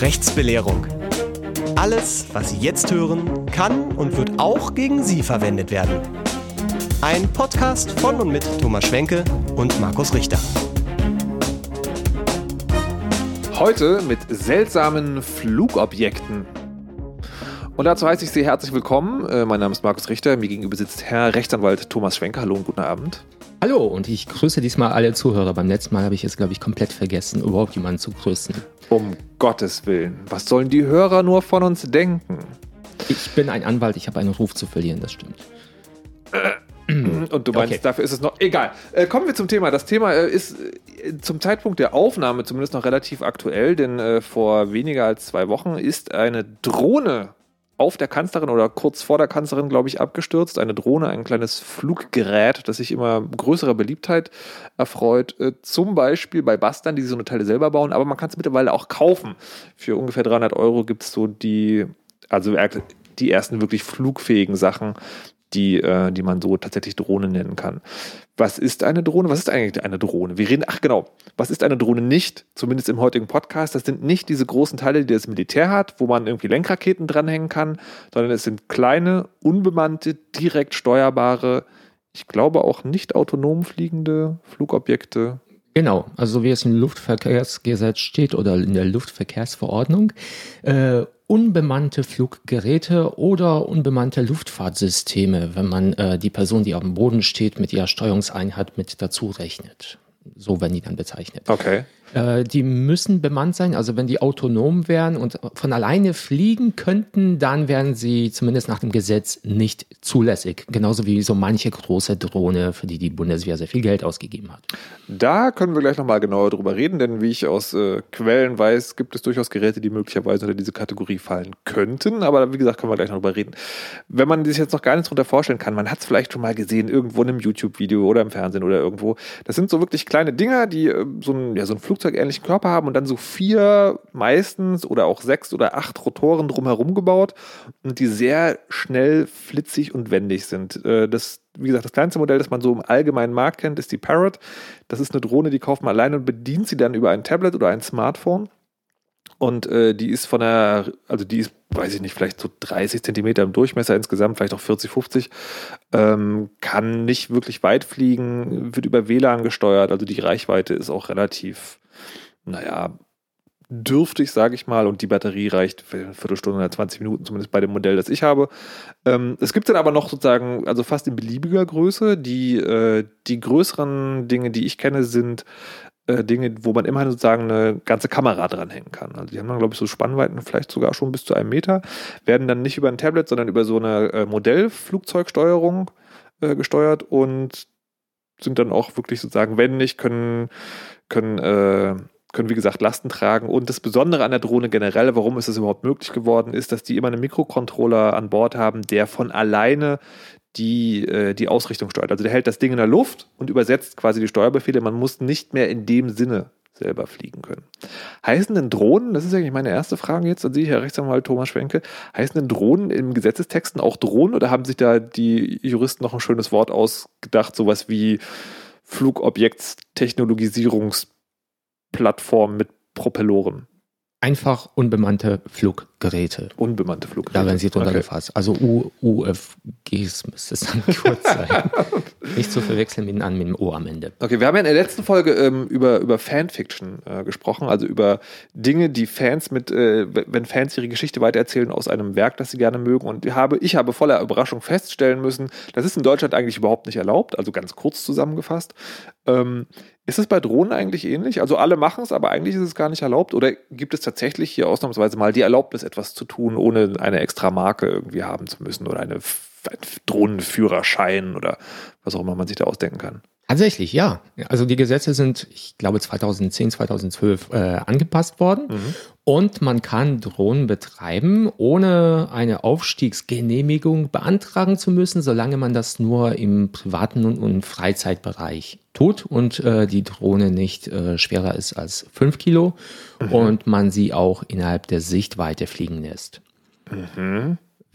Rechtsbelehrung. Alles, was Sie jetzt hören, kann und wird auch gegen Sie verwendet werden. Ein Podcast von und mit Thomas Schwenke und Markus Richter. Heute mit seltsamen Flugobjekten. Und dazu heiße ich Sie herzlich willkommen. Äh, mein Name ist Markus Richter. Mir gegenüber sitzt Herr Rechtsanwalt Thomas Schwenke. Hallo und guten Abend. Hallo und ich grüße diesmal alle Zuhörer. Beim letzten Mal habe ich es, glaube ich, komplett vergessen, überhaupt jemanden zu grüßen. Um Gottes Willen. Was sollen die Hörer nur von uns denken? Ich bin ein Anwalt, ich habe einen Ruf zu verlieren, das stimmt. Und du meinst, Okay. dafür ist es noch egal. Äh, kommen wir zum Thema. Das Thema äh, ist äh, zum Zeitpunkt der Aufnahme zumindest noch relativ aktuell, denn äh, vor weniger als zwei Wochen ist eine Drohne auf der Kanzlerin oder kurz vor der Kanzlerin, glaube ich, abgestürzt. Eine Drohne, ein kleines Fluggerät, das sich immer größerer Beliebtheit erfreut. Äh, zum Beispiel bei Bastern, die so eine Teile selber bauen, aber man kann es mittlerweile auch kaufen. Für ungefähr 300 Euro gibt es so die, also die ersten wirklich flugfähigen Sachen, die, äh, die man so tatsächlich Drohne nennen kann. Was ist eine Drohne? Was ist eigentlich eine Drohne? Wir reden, ach genau, was ist eine Drohne nicht? Zumindest im heutigen Podcast. Das sind nicht diese großen Teile, die das Militär hat, wo man irgendwie Lenkraketen dranhängen kann, sondern es sind kleine, unbemannte, direkt steuerbare, ich glaube auch nicht autonom fliegende Flugobjekte. Genau, also wie es im Luftverkehrsgesetz steht oder in der Luftverkehrsverordnung, äh, unbemannte Fluggeräte oder unbemannte Luftfahrtsysteme, wenn man äh, die Person, die auf dem Boden steht, mit ihrer Steuerungseinheit mit dazu rechnet. So werden die dann bezeichnet. Okay. Äh, die müssen bemannt sein, also wenn die autonom wären und von alleine fliegen könnten, dann wären sie zumindest nach dem Gesetz nicht zulässig. Genauso wie so manche große Drohne, für die die Bundeswehr sehr viel Geld ausgegeben hat. Da können wir gleich nochmal genauer drüber reden, denn wie ich aus äh, Quellen weiß, gibt es durchaus Geräte, die möglicherweise unter diese Kategorie fallen könnten. Aber wie gesagt, können wir gleich noch drüber reden. Wenn man sich jetzt noch gar nichts darunter vorstellen kann, man hat es vielleicht schon mal gesehen, irgendwo in einem YouTube-Video oder im Fernsehen oder irgendwo. Das sind so wirklich kleine Dinger, die äh, so, ein, ja, so einen flugzeugähnlichen Körper haben und dann so vier meistens oder auch sechs oder acht Rotoren drumherum gebaut und die sehr schnell, flitzig und wendig sind. Äh, das wie gesagt, das kleinste Modell, das man so im allgemeinen Markt kennt, ist die Parrot. Das ist eine Drohne, die kauft man alleine und bedient sie dann über ein Tablet oder ein Smartphone. Und äh, die ist von der, also die ist, weiß ich nicht, vielleicht so 30 Zentimeter im Durchmesser insgesamt, vielleicht auch 40, 50. Ähm, kann nicht wirklich weit fliegen, wird über WLAN gesteuert. Also die Reichweite ist auch relativ, naja, dürftig, sage ich mal, und die Batterie reicht für eine Viertelstunde oder 20 Minuten, zumindest bei dem Modell, das ich habe. Ähm, es gibt dann aber noch sozusagen, also fast in beliebiger Größe. Die, äh, die größeren Dinge, die ich kenne, sind äh, Dinge, wo man immerhin sozusagen eine ganze Kamera dranhängen kann. Also die haben dann, glaube ich, so Spannweiten vielleicht sogar schon bis zu einem Meter, werden dann nicht über ein Tablet, sondern über so eine äh, Modellflugzeugsteuerung äh, gesteuert und sind dann auch wirklich sozusagen wendig, können, können äh, können, wie gesagt, Lasten tragen. Und das Besondere an der Drohne generell, warum ist es überhaupt möglich geworden, ist, dass die immer einen Mikrocontroller an Bord haben, der von alleine die, äh, die Ausrichtung steuert. Also der hält das Ding in der Luft und übersetzt quasi die Steuerbefehle. Man muss nicht mehr in dem Sinne selber fliegen können. Heißen denn Drohnen, das ist eigentlich meine erste Frage jetzt an Sie, Herr Rechtsanwalt Thomas Schwenke, heißen denn Drohnen im Gesetzestexten auch Drohnen oder haben sich da die Juristen noch ein schönes Wort ausgedacht, sowas wie Flugobjektstechnologisierungsplattform mit Propelloren? Einfach unbemannte Fluggeräte. Unbemannte Fluggeräte. Da werden sie drunter Okay. gefasst. Also U UFGs müsste es dann kurz sein. Nicht zu verwechseln mit, einem- mit dem O am Ende. Okay, wir haben ja in der letzten Folge ähm, über, über Fanfiction äh, gesprochen, also über Dinge, die Fans mit, äh, wenn Fans ihre Geschichte weitererzählen aus einem Werk, das sie gerne mögen. Und ich habe, ich habe voller Überraschung feststellen müssen, das ist in Deutschland eigentlich überhaupt nicht erlaubt, also ganz kurz zusammengefasst. Ähm, ist es bei Drohnen eigentlich ähnlich? Also alle machen es, aber eigentlich ist es gar nicht erlaubt? Oder gibt es tatsächlich hier ausnahmsweise mal die Erlaubnis, etwas zu tun, ohne eine extra Marke irgendwie haben zu müssen oder eine F- ein Drohnenführerschein oder was auch immer man sich da ausdenken kann? Tatsächlich, ja. Also die Gesetze sind, ich glaube, 2010, 2012 äh, angepasst worden. Und man kann Drohnen betreiben, ohne eine Aufstiegsgenehmigung beantragen zu müssen, solange man das nur im privaten und, Freizeitbereich tut und äh, die Drohne nicht äh, schwerer ist als 5 Kilo und man sie auch innerhalb der Sichtweite fliegen lässt.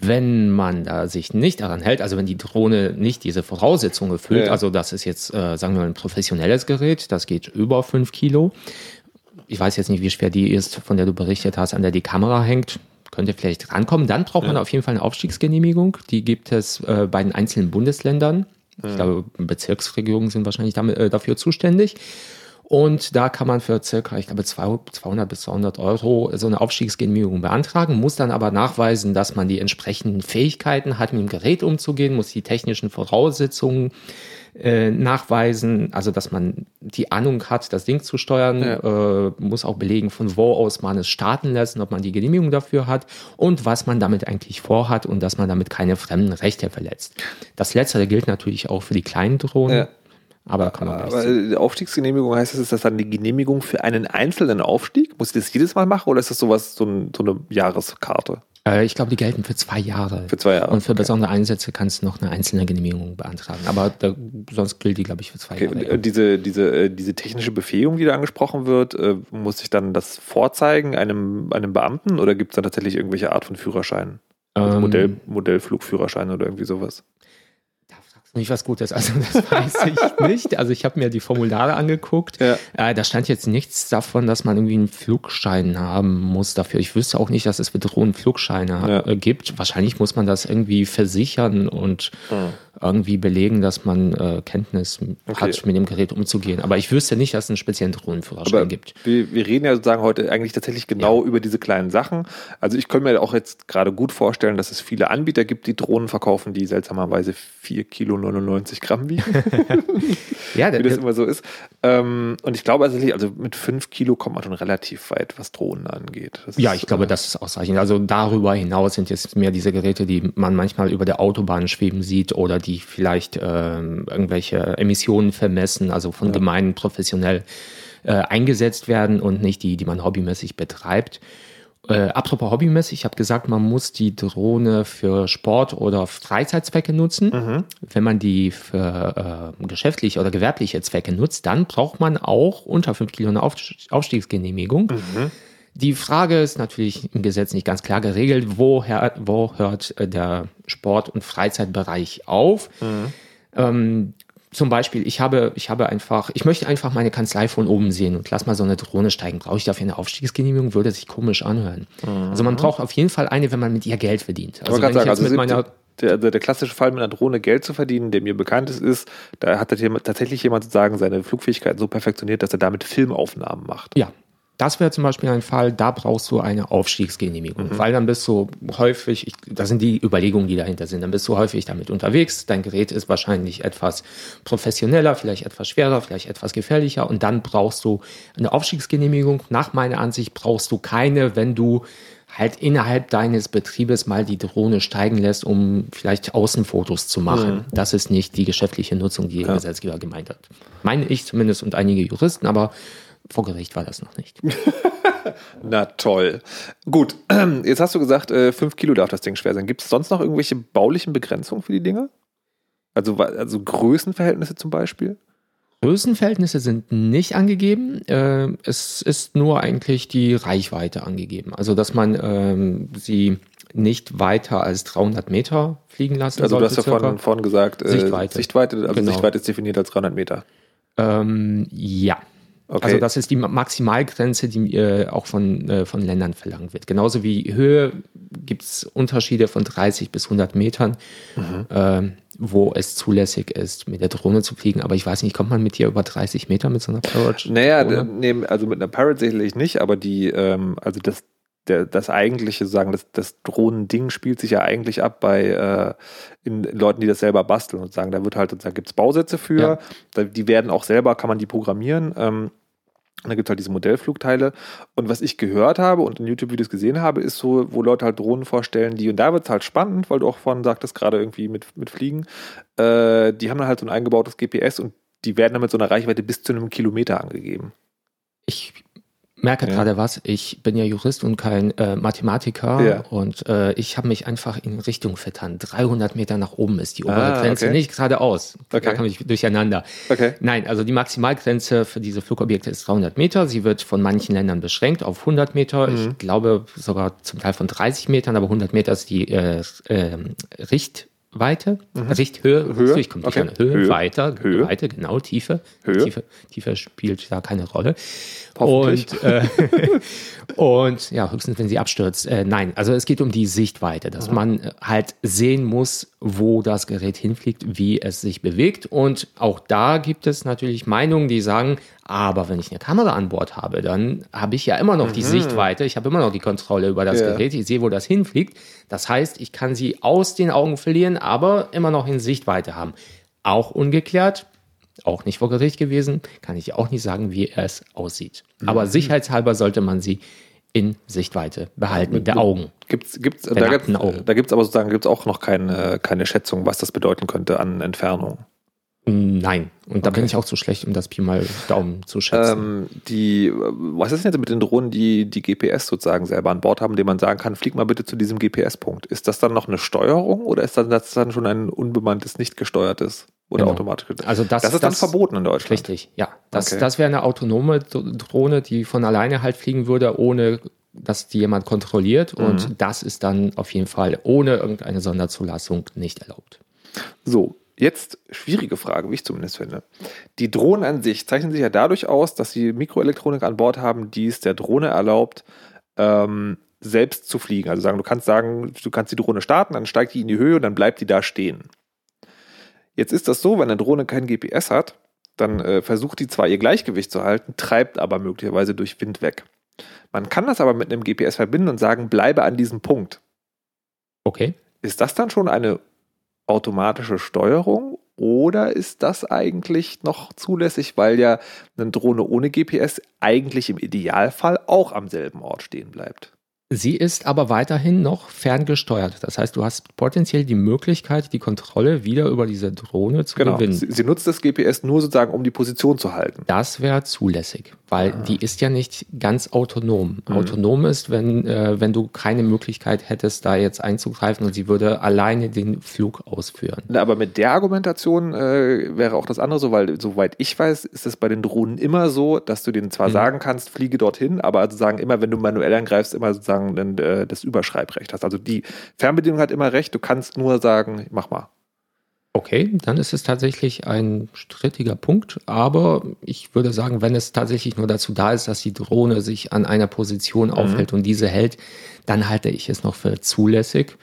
Wenn man da sich nicht daran hält, also wenn die Drohne nicht diese Voraussetzungen erfüllt, Ja. also das ist jetzt, äh, sagen wir mal, ein professionelles Gerät, das geht über 5 Kilo, ich weiß jetzt nicht, wie schwer die ist, von der du berichtet hast, an der die Kamera hängt. Könnte vielleicht rankommen. Dann braucht man auf jeden Fall eine Aufstiegsgenehmigung. Die gibt es äh, bei den einzelnen Bundesländern. Ich glaube, Bezirksregierungen sind wahrscheinlich damit, äh, dafür zuständig. Und da kann man für circa, ich glaube, 200 bis 200 Euro so eine Aufstiegsgenehmigung beantragen, muss dann aber nachweisen, dass man die entsprechenden Fähigkeiten hat, mit dem Gerät umzugehen, muss die technischen Voraussetzungen äh, nachweisen, also dass man die Ahnung hat, das Ding zu steuern, äh, muss auch belegen, von wo aus man es starten lässt ob man die Genehmigung dafür hat und was man damit eigentlich vorhat und dass man damit keine fremden Rechte verletzt. Das Letztere gilt natürlich auch für die kleinen Drohnen. Ja. Aber kann man Aber die Aufstiegsgenehmigung heißt das, ist das dann eine Genehmigung für einen einzelnen Aufstieg? Muss ich das jedes Mal machen oder ist das sowas, so, ein, so eine Jahreskarte? Äh, ich glaube, die gelten für zwei Jahre. Für zwei Jahre. Und für besondere Einsätze kannst du noch eine einzelne Genehmigung beantragen. Aber da, sonst gilt die, glaube ich, für zwei Okay, Jahre. und, äh, diese, diese, äh, diese technische Befähigung, die da angesprochen wird, muss ich dann das vorzeigen einem, einem Beamten oder gibt es dann tatsächlich irgendwelche Art von Führerschein? Also Ähm, Modell, Modellflugführerschein oder irgendwie sowas? Du mich was Gutes. Also das weiß ich nicht. Also ich habe mir die Formulare angeguckt. Ja. Äh, da stand jetzt nichts davon, dass man irgendwie einen Flugschein haben muss dafür. Ich wüsste auch nicht, dass es für Drohnen Flugscheine Ja. äh, gibt. Wahrscheinlich muss man das irgendwie versichern und irgendwie belegen, dass man äh, Kenntnis Okay. hat, mit dem Gerät umzugehen. Aber ich wüsste nicht, dass es einen speziellen Drohnenführerschein gibt. wir, wir reden ja sozusagen heute eigentlich tatsächlich genau über diese kleinen Sachen. Also ich könnte mir auch jetzt gerade gut vorstellen, dass es viele Anbieter gibt, die Drohnen verkaufen, die seltsamerweise 4 Kilo 99 Gramm wiegen, Ja, wie das immer so ist. Ähm, und ich glaube tatsächlich, also mit 5 Kilo kommt man schon relativ weit, was Drohnen angeht. Das Ja, ist, ich glaube, äh, das ist ausreichend. Also darüber hinaus sind jetzt mehr diese Geräte, die man manchmal über der Autobahn schweben sieht oder die vielleicht ähm, irgendwelche Emissionen vermessen, also von Gemeinden professionell äh, eingesetzt werden und nicht die, die man hobbymäßig betreibt. Äh, apropos hobbymäßig, ich habe gesagt, man muss die Drohne für Sport- oder Freizeitzwecke nutzen. Wenn man die für äh, geschäftliche oder gewerbliche Zwecke nutzt, dann braucht man auch unter 5 Kilo eine Auf Aufstiegsgenehmigung. Die Frage ist natürlich im Gesetz nicht ganz klar geregelt, wo, her, wo hört äh, der Sport- und Freizeitbereich auf. Ähm, zum Beispiel, ich habe, ich habe einfach, ich möchte einfach meine Kanzlei von oben sehen und lass mal so eine Drohne steigen. Brauche ich dafür eine Aufstiegsgenehmigung? Würde sich komisch anhören. Also man braucht auf jeden Fall eine, wenn man mit ihr Geld verdient. Also wenn ich sagen, jetzt also mit meiner der, der, der klassische Fall mit einer Drohne Geld zu verdienen, der mir bekannt ist, ist, da hat tatsächlich jemand sozusagen seine Flugfähigkeiten so perfektioniert, dass er damit Filmaufnahmen macht. Ja, das wäre zum Beispiel ein Fall, da brauchst du eine Aufstiegsgenehmigung, weil dann bist du häufig, ich, das sind die Überlegungen, die dahinter sind, dann bist du häufig damit unterwegs, dein Gerät ist wahrscheinlich etwas professioneller, vielleicht etwas schwerer, vielleicht etwas gefährlicher und dann brauchst du eine Aufstiegsgenehmigung. Nach meiner Ansicht brauchst du keine, wenn du halt innerhalb deines Betriebes mal die Drohne steigen lässt, um vielleicht Außenfotos zu machen. Das ist nicht die geschäftliche Nutzung, die der Gesetzgeber gemeint hat. Meine ich zumindest und einige Juristen, aber vor Gericht war das noch nicht. Na toll. Gut, jetzt hast du gesagt, äh, 5 Kilo darf das Ding schwer sein. Gibt es sonst noch irgendwelche baulichen Begrenzungen für die Dinger? Also, also Größenverhältnisse zum Beispiel? Größenverhältnisse sind nicht angegeben. Äh, es ist nur eigentlich die Reichweite angegeben. Also, dass man ähm, sie nicht weiter als 300 Meter fliegen lassen Also du sollte. hast ja vorhin, vorhin gesagt, äh, Sichtweite. Sichtweite, also Genau. Sichtweite ist definiert als 300 Meter. Ähm, ja. Okay. Also das ist die Ma- Maximalgrenze, die äh, auch von, äh, von Ländern verlangt wird. Genauso wie Höhe gibt es Unterschiede von 30 bis 100 Metern, Mhm. ähm, wo es zulässig ist, mit der Drohne zu fliegen. Aber ich weiß nicht, kommt man mit dir über 30 Meter mit so einer Parrot? Naja, nee, also mit einer Parrot sicherlich nicht, aber die, ähm, also das, der, das eigentliche, sagen, das, das Drohnending spielt sich ja eigentlich ab bei äh, in, in Leuten, die das selber basteln und sagen, da wird halt, da gibt es Bausätze für, Ja. da, die werden auch selber, kann man die programmieren. Ähm, und da gibt es halt diese Modellflugteile. Und was ich gehört habe und in YouTube-Videos gesehen habe, ist so, wo Leute halt Drohnen vorstellen, die, und da wird es halt spannend, weil du auch vorhin sagtest, gerade irgendwie mit, mit Fliegen, äh, die haben dann halt so ein eingebautes GPS und die werden dann mit so einer Reichweite bis zu einem Kilometer angegeben. Ich merke Ja. gerade was. Ich bin ja Jurist und kein äh, Mathematiker Ja. und äh, ich habe mich einfach in Richtung vertan. 300 Meter nach oben ist die obere Ah, Grenze, okay. nicht geradeaus. Da Okay. komme ich durcheinander. Okay. Nein, also die Maximalgrenze für diese Flugobjekte ist 300 Meter. Sie wird von manchen Ländern beschränkt auf 100 Meter. Mhm. Ich glaube sogar zum Teil von 30 Metern, aber 100 Meter ist die äh, ähm, Sichtweite, Sichthöhe, Höhe? ich komme nicht Okay. Höhe, Höhe. weiter, Höhe. Weite, genau, Tiefe. Höhe. Tiefe, Tiefe spielt da keine Rolle. Und, äh, und ja, höchstens, wenn sie abstürzt. Äh, nein, also es geht um die Sichtweite, dass man äh, halt sehen muss, wo das Gerät hinfliegt, wie es sich bewegt. Und auch da gibt es natürlich Meinungen, die sagen, aber wenn ich eine Kamera an Bord habe, dann habe ich ja immer noch die Sichtweite, ich habe immer noch die Kontrolle über das Ja. Gerät, ich sehe, wo das hinfliegt. Das heißt, ich kann sie aus den Augen verlieren, aber immer noch in Sichtweite haben. Auch ungeklärt, auch nicht vor Gericht gewesen, kann ich auch nicht sagen, wie es aussieht. Aber sicherheitshalber sollte man sie in Sichtweite behalten, der Augen. Gibt's, gibt's, da Augen. da gibt's aber sozusagen gibt's auch noch keine, keine Schätzung, was das bedeuten könnte an Entfernung. Nein. Und da bin ich auch zu schlecht, um das Pi mal Daumen zu schätzen. Ähm, die, was ist denn jetzt mit den Drohnen, die die GPS sozusagen selber an Bord haben, denen man sagen kann, flieg mal bitte zu diesem GPS-Punkt? Ist das dann noch eine Steuerung oder ist dann, das dann schon ein unbemanntes, nicht gesteuertes oder Genau. automatisch? Also das- das ist dann das- verboten in Deutschland. Richtig, ja. Das, Okay. das wäre eine autonome Drohne, die von alleine halt fliegen würde, ohne dass die jemand kontrolliert. Und das ist dann auf jeden Fall ohne irgendeine Sonderzulassung nicht erlaubt. So, jetzt schwierige Frage, wie ich zumindest finde. Die Drohnen an sich zeichnen sich ja dadurch aus, dass sie Mikroelektronik an Bord haben, die es der Drohne erlaubt, ähm, selbst zu fliegen. Also sagen, du kannst sagen, du kannst die Drohne starten, dann steigt die in die Höhe und dann bleibt die da stehen. Jetzt ist das so, wenn eine Drohne kein GPS hat, dann äh, versucht die zwar ihr Gleichgewicht zu halten, treibt aber möglicherweise durch Wind weg. Man kann das aber mit einem GPS verbinden und sagen, bleibe an diesem Punkt. Okay. Ist das dann schon eine automatische Steuerung oder ist das eigentlich noch zulässig, weil ja eine Drohne ohne GPS eigentlich im Idealfall auch am selben Ort stehen bleibt? Sie ist aber weiterhin noch ferngesteuert. Das heißt, du hast potenziell die Möglichkeit, die Kontrolle wieder über diese Drohne zu Genau. gewinnen. Sie, sie nutzt das GPS nur sozusagen, um die Position zu halten. Das wäre zulässig, weil Ah. die ist ja nicht ganz autonom. Mhm. Autonom ist, wenn, äh, wenn du keine Möglichkeit hättest, da jetzt einzugreifen und sie würde alleine den Flug ausführen. Na, Aber mit der Argumentation äh, wäre auch das andere so, weil soweit ich weiß, ist es bei den Drohnen immer so, dass du denen zwar Mhm. sagen kannst, fliege dorthin, aber sozusagen immer, wenn du manuell angreifst, immer sozusagen dann, äh, das Überschreibrecht hast. Also die Fernbedienung hat immer recht, du kannst nur sagen, mach mal. Okay, dann ist es tatsächlich ein strittiger Punkt, aber ich würde sagen, wenn es tatsächlich nur dazu da ist, dass die Drohne sich an einer Position Mhm. aufhält und diese hält, dann halte ich es noch für zulässig.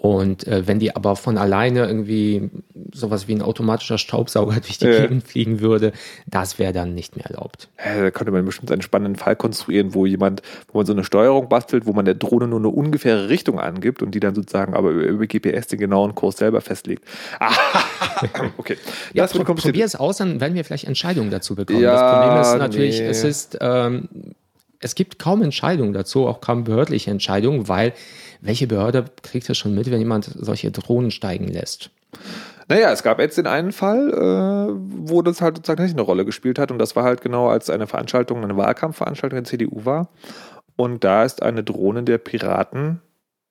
Und äh, wenn die aber von alleine irgendwie sowas wie ein automatischer Staubsauger durch die Ja. Gegend fliegen würde, das wäre dann nicht mehr erlaubt. Äh, Da könnte man bestimmt einen spannenden Fall konstruieren, wo jemand, wo man so eine Steuerung bastelt, wo man der Drohne nur eine ungefähre Richtung angibt und die dann sozusagen aber über, GPS den genauen Kurs selber festlegt. Ah, okay. Ja, das pro probier es aus, dann werden wir vielleicht Entscheidungen dazu bekommen. Ja, das Problem ist natürlich, nee. es ist, ähm, es gibt kaum Entscheidungen dazu, auch kaum behördliche Entscheidungen, weil welche Behörde kriegt das schon mit, wenn jemand solche Drohnen steigen lässt? Naja, es gab jetzt den einen Fall, äh, wo das halt sozusagen nicht eine Rolle gespielt hat. Und das war halt genau, als eine Veranstaltung, eine Wahlkampfveranstaltung der CDU war. Und da ist eine Drohne der Piraten,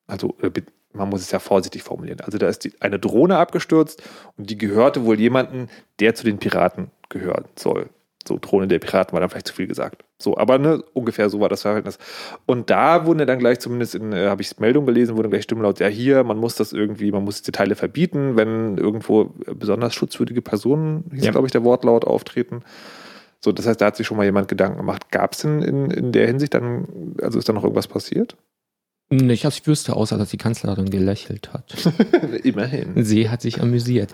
also äh, man muss es ja vorsichtig formulieren. Also da ist die, eine Drohne abgestürzt und die gehörte wohl jemanden, der zu den Piraten gehören soll. So, Drohne der Piraten war dann vielleicht zu viel gesagt. So, aber ne, ungefähr so war das Verhältnis. Und da wurden ja dann gleich, zumindest in, äh, habe ich Meldung gelesen, wurden gleich Stimmen laut, ja hier, man muss das irgendwie, man muss die Teile verbieten, wenn irgendwo besonders schutzwürdige Personen, hieß Ja. glaube ich der Wortlaut, auftreten. So, das heißt, da hat sich schon mal jemand Gedanken gemacht. Gab es denn in, in der Hinsicht dann, also ist da noch irgendwas passiert? Nicht, dass ich wüsste, außer dass die Kanzlerin gelächelt hat. Immerhin. Sie hat sich amüsiert.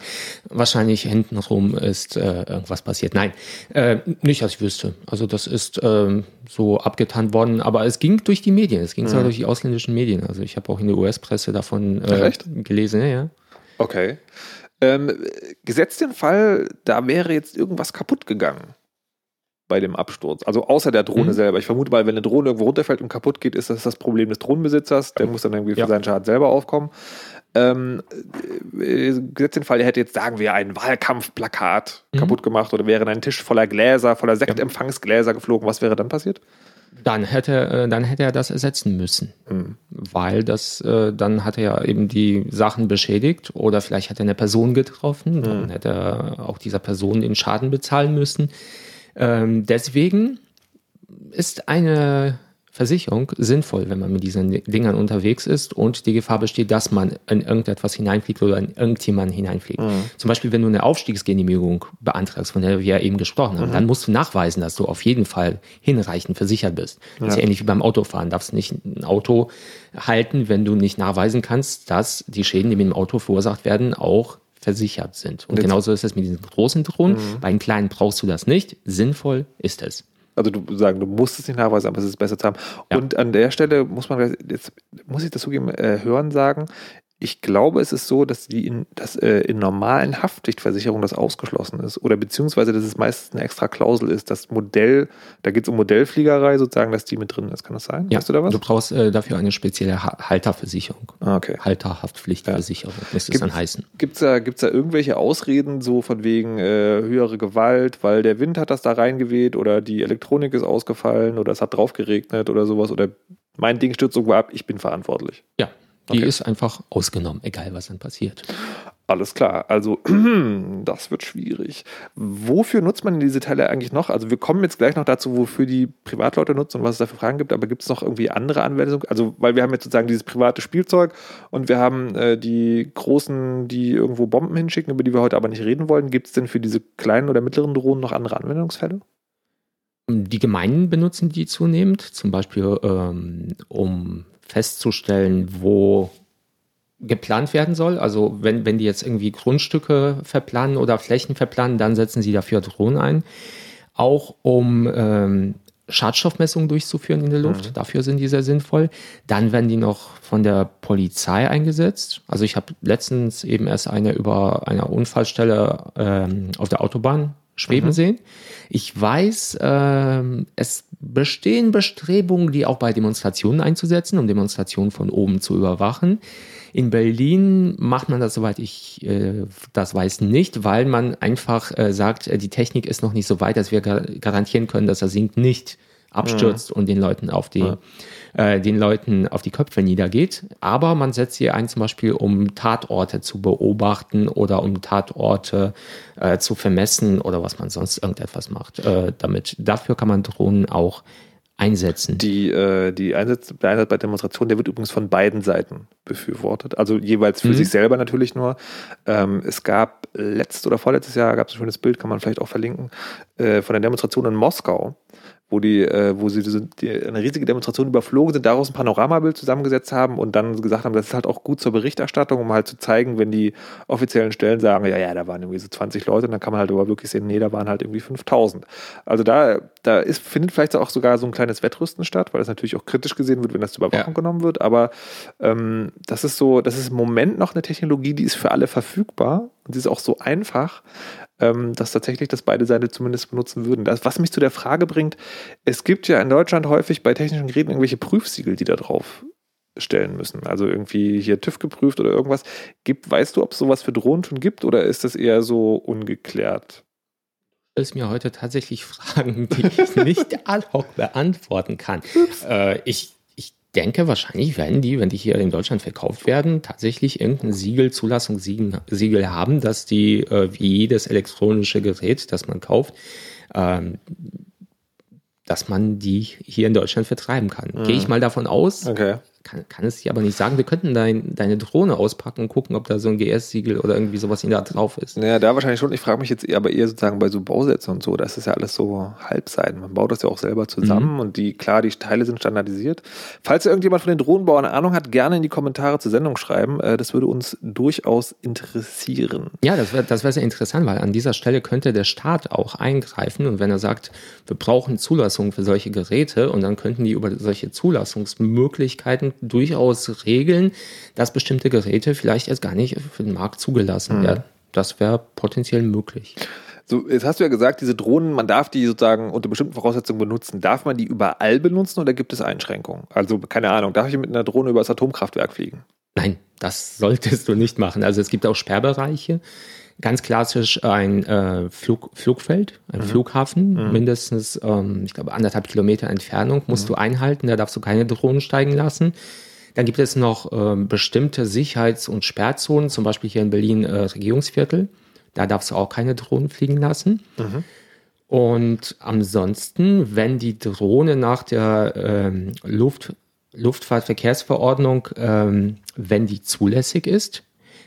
Wahrscheinlich hintenrum ist äh, irgendwas passiert. Nein, äh, nicht, dass ich wüsste. Also das ist ähm, so abgetan worden, aber es ging durch die Medien. Es ging sogar Mhm. durch die ausländischen Medien. Also ich habe auch in der US-Presse davon äh, gelesen. Ja, ja. Okay. Ähm, gesetzt den Fall, da wäre jetzt irgendwas kaputt gegangen bei dem Absturz. Also außer der Drohne Mhm. selber. Ich vermute mal, wenn eine Drohne irgendwo runterfällt und kaputt geht, ist das das Problem des Drohnenbesitzers. Der muss dann irgendwie für Ja. seinen Schaden selber aufkommen. Ähm, äh, gesetzt den Fall, er hätte jetzt, sagen wir, ein Wahlkampfplakat Mhm. kaputt gemacht oder wäre in ein Tisch voller Gläser, voller Sektempfangsgläser geflogen. Was wäre dann passiert? Dann hätte, äh, dann hätte er das ersetzen müssen. Hm. Weil das, äh, dann hat er ja eben die Sachen beschädigt oder vielleicht hat er eine Person getroffen, dann hätte er auch dieser Person den Schaden bezahlen müssen. Ähm, deswegen ist eine Versicherung sinnvoll, wenn man mit diesen Dingern unterwegs ist und die Gefahr besteht, dass man in irgendetwas hineinfliegt oder in irgendjemanden hineinfliegt. Mhm. Zum Beispiel, wenn du eine Aufstiegsgenehmigung beantragst, von der wir ja eben gesprochen haben, mhm. dann musst du nachweisen, dass du auf jeden Fall hinreichend versichert bist. Das ist ja ähnlich wie beim Autofahren. Du darfst nicht ein Auto halten, wenn du nicht nachweisen kannst, dass die Schäden, die mit dem Auto verursacht werden, auch versichert sind. Und genauso ist es mit diesen großen Drohnen. Mhm. Bei den kleinen brauchst du das nicht. Sinnvoll ist es. Also du sagen, du musst es nicht nachweisen, aber es ist besser zu haben. Ja. Und an der Stelle muss man, jetzt muss ich das zugeben, äh, hören sagen, ich glaube, es ist so, dass die in, dass, äh, in normalen Haftpflichtversicherungen das ausgeschlossen ist. Oder beziehungsweise, dass es meistens eine extra Klausel ist. Das Modell, da geht es um Modellfliegerei sozusagen, dass die mit drin ist. Kann das sein? Ja, weißt du da was? Du brauchst äh, dafür eine spezielle ha Halterversicherung. Ah, okay. Halterhaftpflichtversicherung ja. müsste es dann heißen. Gibt es da, gibt's da irgendwelche Ausreden, so von wegen äh, höhere Gewalt, weil der Wind hat das da reingeweht oder die Elektronik ist ausgefallen oder es hat drauf geregnet oder sowas oder mein Ding stürzt irgendwo ab, ich bin verantwortlich. Ja, die okay. ist einfach ausgenommen, egal was dann passiert. Alles klar, also das wird schwierig. Wofür nutzt man diese Teile eigentlich noch? Also wir kommen jetzt gleich noch dazu, wofür die Privatleute nutzen und was es da für Fragen gibt, aber gibt es noch irgendwie andere Anwendungen? Also weil wir haben jetzt sozusagen dieses private Spielzeug und wir haben äh, die großen, die irgendwo Bomben hinschicken, über die wir heute aber nicht reden wollen. Gibt es denn für diese kleinen oder mittleren Drohnen noch andere Anwendungsfälle? Die Gemeinden benutzen die zunehmend, zum Beispiel ähm, um festzustellen, wo geplant werden soll. Also wenn, wenn die jetzt irgendwie Grundstücke verplanen oder Flächen verplanen, dann setzen sie dafür Drohnen ein. Auch um ähm, Schadstoffmessungen durchzuführen in der Luft. Mhm. Dafür sind die sehr sinnvoll. Dann werden die noch von der Polizei eingesetzt. Also ich habe letztens eben erst eine über einer Unfallstelle ähm, auf der Autobahn schweben mhm. sehen. Ich weiß, äh, es bestehen Bestrebungen, die auch bei Demonstrationen einzusetzen, um Demonstrationen von oben zu überwachen. In Berlin macht man das, soweit ich äh, das weiß, nicht, weil man einfach äh, sagt, äh, die Technik ist noch nicht so weit, dass wir gar garantieren können, dass er sinkt nicht abstürzt mhm. und den Leuten auf die, ja. Äh, den Leuten auf die Köpfe niedergeht. Aber man setzt sie ein, zum Beispiel, um Tatorte zu beobachten oder um Tatorte äh, zu vermessen oder was man sonst irgendetwas macht. Äh, damit dafür kann man Drohnen auch einsetzen. Die, äh, die Einsatz, der Einsatz bei Demonstrationen, der wird übrigens von beiden Seiten befürwortet. Also jeweils für mhm. sich selber natürlich nur. Ähm, es gab letztes oder vorletztes Jahr gab es ein schönes Bild, kann man vielleicht auch verlinken, äh, von der Demonstration in Moskau wo die, äh, wo sie die, eine riesige Demonstration überflogen sind, daraus ein Panoramabild zusammengesetzt haben und dann gesagt haben, das ist halt auch gut zur Berichterstattung, um halt zu zeigen, wenn die offiziellen Stellen sagen, ja, ja, da waren irgendwie so 20 Leute, dann kann man halt aber wirklich sehen, nee, da waren halt irgendwie 5000. Also da, da ist, findet vielleicht auch sogar so ein kleines Wettrüsten statt, weil das natürlich auch kritisch gesehen wird, wenn das zur Überwachung ja. genommen wird, aber ähm, das ist so, das ist im Moment noch eine Technologie, die ist für alle verfügbar und sie ist auch so einfach, dass tatsächlich das beide Seiten zumindest benutzen würden. Das, was mich zu der Frage bringt, es gibt ja in Deutschland häufig bei technischen Geräten irgendwelche Prüfsiegel, die da drauf stellen müssen. Also irgendwie hier TÜV geprüft oder irgendwas. Gibt, weißt du, ob es sowas für Drohnen schon gibt oder ist das eher so ungeklärt? es mir heute tatsächlich Fragen, die ich nicht ad hoc beantworten kann. Äh, ich denke, wahrscheinlich werden die, wenn die hier in Deutschland verkauft werden, tatsächlich irgendein Siegel, Zulassungssiegel haben, dass die, äh, wie jedes elektronische Gerät, das man kauft, ähm, dass man die hier in Deutschland vertreiben kann. Mhm. Gehe ich mal davon aus. Okay kann, kann es dir aber nicht sagen. Wir könnten dein, deine Drohne auspacken und gucken, ob da so ein GS-Siegel oder irgendwie sowas in da drauf ist. Naja, da wahrscheinlich schon. Ich frage mich jetzt aber eher sozusagen bei so Bausätzen und so, das ist ja alles so Halbseiten. Man baut das ja auch selber zusammen mhm. und die, klar, die Teile sind standardisiert. Falls irgendjemand von den Drohnenbauern Ahnung hat, gerne in die Kommentare zur Sendung schreiben. Äh, das würde uns durchaus interessieren. Ja, das wäre das wär sehr interessant, weil an dieser Stelle könnte der Staat auch eingreifen und wenn er sagt, wir brauchen Zulassung für solche Geräte und dann könnten die über solche Zulassungsmöglichkeiten durchaus regeln, dass bestimmte Geräte vielleicht erst gar nicht für den Markt zugelassen mhm. werden. Das wäre potenziell möglich. So, jetzt hast du ja gesagt, diese Drohnen, man darf die sozusagen unter bestimmten Voraussetzungen benutzen. Darf man die überall benutzen oder gibt es Einschränkungen? Also, keine Ahnung, darf ich mit einer Drohne über das Atomkraftwerk fliegen? Nein, das solltest du nicht machen. Also es gibt auch Sperrbereiche. Ganz klassisch ein äh, Flug, Flugfeld, ein mhm. Flughafen, mhm. mindestens, ähm, ich glaube, anderthalb Kilometer Entfernung musst mhm. du einhalten. Da darfst du keine Drohnen steigen lassen. Dann gibt es noch ähm, bestimmte Sicherheits- und Sperrzonen, zum Beispiel hier in Berlin äh, Regierungsviertel. Da darfst du auch keine Drohnen fliegen lassen. Mhm. Und ansonsten, wenn die Drohne nach der ähm, Luft, Luftfahrtverkehrsverordnung, ähm, wenn die zulässig ist,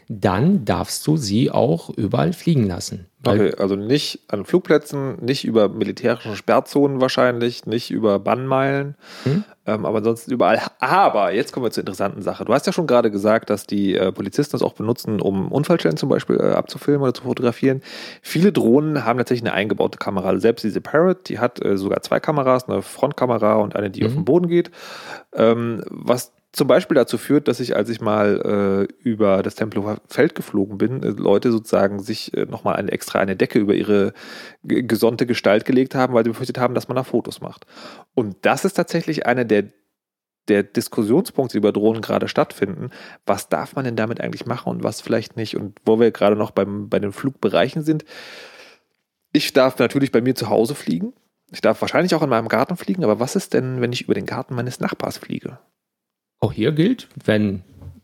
dann darfst du sie auch überall fliegen lassen. Okay, also nicht an Flugplätzen, nicht über militärischen Sperrzonen wahrscheinlich, nicht über Bannmeilen, hm? ähm, aber ansonsten überall. Aber jetzt kommen wir zur interessanten Sache. Du hast ja schon gerade gesagt, dass die äh, Polizisten das auch benutzen, um Unfallstellen zum Beispiel äh, abzufilmen oder zu fotografieren. Viele Drohnen haben tatsächlich eine eingebaute Kamera. Also selbst diese Parrot, die hat äh, sogar zwei Kameras, eine Frontkamera und eine, die mhm. auf den Boden geht. Ähm, was zum Beispiel dazu führt, dass ich, als ich mal äh, über das Tempelhofer Feld geflogen bin, äh, Leute sozusagen sich äh, nochmal eine extra eine Decke über ihre gesonnte Gestalt gelegt haben, weil sie befürchtet haben, dass man da Fotos macht. Und das ist tatsächlich einer der, der Diskussionspunkte, die über Drohnen gerade stattfinden. Was darf man denn damit eigentlich machen und was vielleicht nicht? Und wo wir gerade noch beim, bei den Flugbereichen sind. Ich darf natürlich bei mir zu Hause fliegen. Ich darf wahrscheinlich auch in meinem Garten fliegen, aber was ist denn, wenn ich über den Garten meines Nachbars fliege? Auch hier gilt, wenn,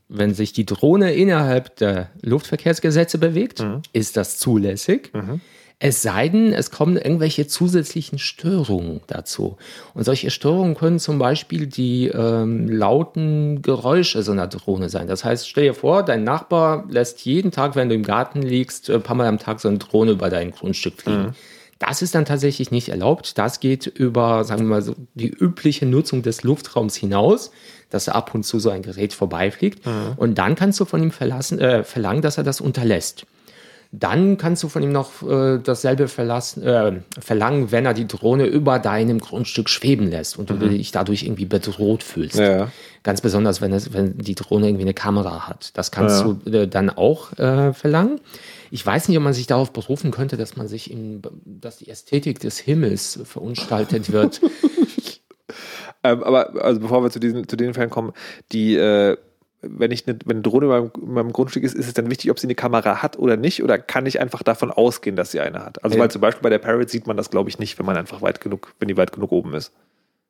wenn sich die Drohne innerhalb der Luftverkehrsgesetze bewegt, mhm. ist das zulässig. Mhm. Es sei denn, es kommen irgendwelche zusätzlichen Störungen dazu. Und solche Störungen können zum Beispiel die ähm, lauten Geräusche so einer Drohne sein. Das heißt, stell dir vor, dein Nachbar lässt jeden Tag, wenn du im Garten liegst, ein paar Mal am Tag so eine Drohne über dein Grundstück fliegen. Mhm. Das ist dann tatsächlich nicht erlaubt. Das geht über, sagen wir mal, so die übliche Nutzung des Luftraums hinaus, dass ab und zu so ein Gerät vorbeifliegt. Mhm. Und dann kannst du von ihm verlassen, äh, verlangen, dass er das unterlässt. Dann kannst du von ihm noch äh, dasselbe äh, verlangen, wenn er die Drohne über deinem Grundstück schweben lässt und mhm. du dich dadurch irgendwie bedroht fühlst. Ja. Ganz besonders, wenn, es, wenn die Drohne irgendwie eine Kamera hat. Das kannst ja. du äh, dann auch äh, verlangen. Ich weiß nicht, ob man sich darauf berufen könnte, dass man sich in, dass die Ästhetik des Himmels verunstaltet wird. ähm, aber also bevor wir zu diesen, zu den Fällen kommen, die äh, wenn ich eine, wenn eine Drohne in meinem, in meinem, Grundstück ist, ist es dann wichtig, ob sie eine Kamera hat oder nicht? Oder kann ich einfach davon ausgehen, dass sie eine hat? Also, ja. weil zum Beispiel bei der Parrot sieht man das, glaube ich, nicht, wenn man einfach weit genug, wenn die weit genug oben ist.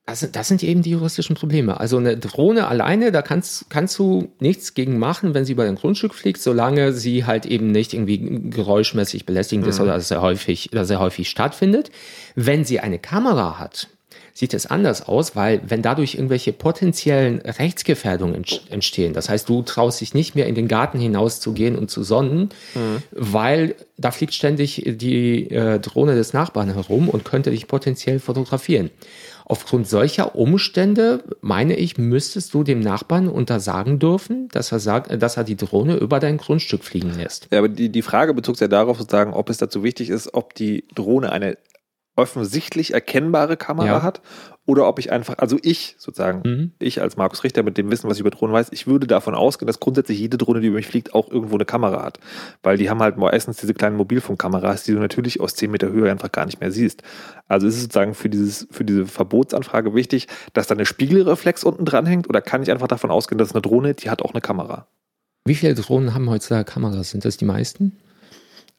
Das, das sind eben die juristischen Probleme. Also eine Drohne alleine, da kannst, kannst du nichts gegen machen, wenn sie über dein Grundstück fliegt, solange sie halt eben nicht irgendwie geräuschmäßig belästigend mhm. ist oder sehr häufig, sehr häufig stattfindet. Wenn sie eine Kamera hat, sieht es anders aus, weil wenn dadurch irgendwelche potenziellen Rechtsgefährdungen entstehen, das heißt, du traust dich nicht mehr in den Garten hinauszugehen und zu sonnen, mhm. weil da fliegt ständig die äh, Drohne des Nachbarn herum und könnte dich potenziell fotografieren. Aufgrund solcher Umstände, meine ich, müsstest du dem Nachbarn untersagen dürfen, dass er sagt, dass er die Drohne über dein Grundstück fliegen lässt. Ja, aber die, die Frage bezog ja darauf, sozusagen, ob es dazu wichtig ist, ob die Drohne eine offensichtlich erkennbare Kamera ja. hat oder ob ich einfach, also ich sozusagen, mhm. ich als Markus Richter mit dem Wissen, was ich über Drohnen weiß, ich würde davon ausgehen, dass grundsätzlich jede Drohne, die über mich fliegt, auch irgendwo eine Kamera hat. Weil die haben halt meistens diese kleinen Mobilfunkkameras, die du natürlich aus 10 Meter Höhe einfach gar nicht mehr siehst. Also ist es sozusagen für, dieses, für diese Verbotsanfrage wichtig, dass da eine Spiegelreflex unten dran hängt oder kann ich einfach davon ausgehen, dass eine Drohne, die hat auch eine Kamera? Wie viele Drohnen haben heutzutage Kameras? Sind das die meisten?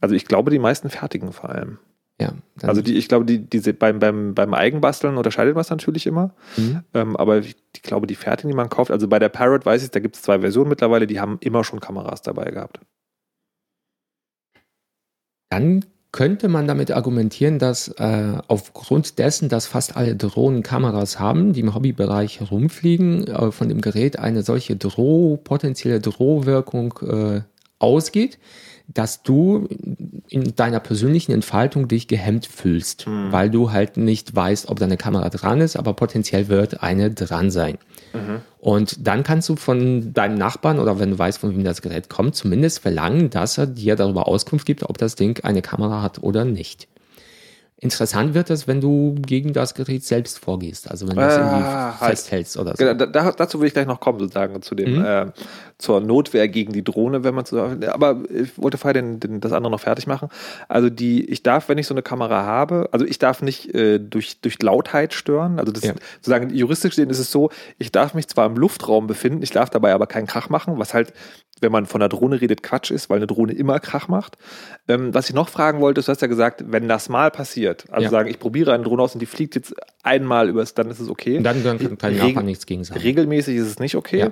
Also ich glaube, die meisten fertigen vor allem. Ja, also die, ich glaube, die, diese beim, beim, beim Eigenbasteln unterscheidet man es natürlich immer. Mhm. Ähm, aber ich, ich, glaube, die fertigen, die man kauft, also bei der Parrot weiß ich, da gibt es zwei Versionen mittlerweile, die haben immer schon Kameras dabei gehabt. Dann könnte man damit argumentieren, dass äh, aufgrund dessen, dass fast alle Drohnen Kameras haben, die im Hobbybereich herumfliegen, äh, von dem Gerät eine solche Droh, potenzielle Drohwirkung äh, ausgeht, dass du in deiner persönlichen Entfaltung dich gehemmt fühlst, mhm. weil du halt nicht weißt, ob deine Kamera dran ist, aber potenziell wird eine dran sein. Mhm. Und dann kannst du von deinem Nachbarn oder wenn du weißt, von wem das Gerät kommt, zumindest verlangen, dass er dir darüber Auskunft gibt, ob das Ding eine Kamera hat oder nicht. Interessant wird es, wenn du gegen das Gerät selbst vorgehst, also wenn du es irgendwie ah, halt. festhältst oder so. Genau, da, dazu will ich gleich noch kommen, sozusagen, zu dem, mhm. äh, zur Notwehr gegen die Drohne, wenn man so. Aber ich wollte vorher den, den, das andere noch fertig machen. Also die, ich darf, wenn ich so eine Kamera habe, also ich darf nicht äh, durch, durch Lautheit stören. Also das ja. sozusagen juristisch gesehen ist es so, ich darf mich zwar im Luftraum befinden, ich darf dabei aber keinen Krach machen, was halt wenn man von einer Drohne redet, Quatsch ist, weil eine Drohne immer Krach macht. Ähm, was ich noch fragen wollte, du hast ja gesagt, wenn das mal passiert, also ja. sagen, ich probiere eine Drohne aus und die fliegt jetzt einmal übers, dann ist es okay. Und dann, dann kann kein Nachbarn nichts gegen sagen. Regelmäßig ist es nicht okay. Ja.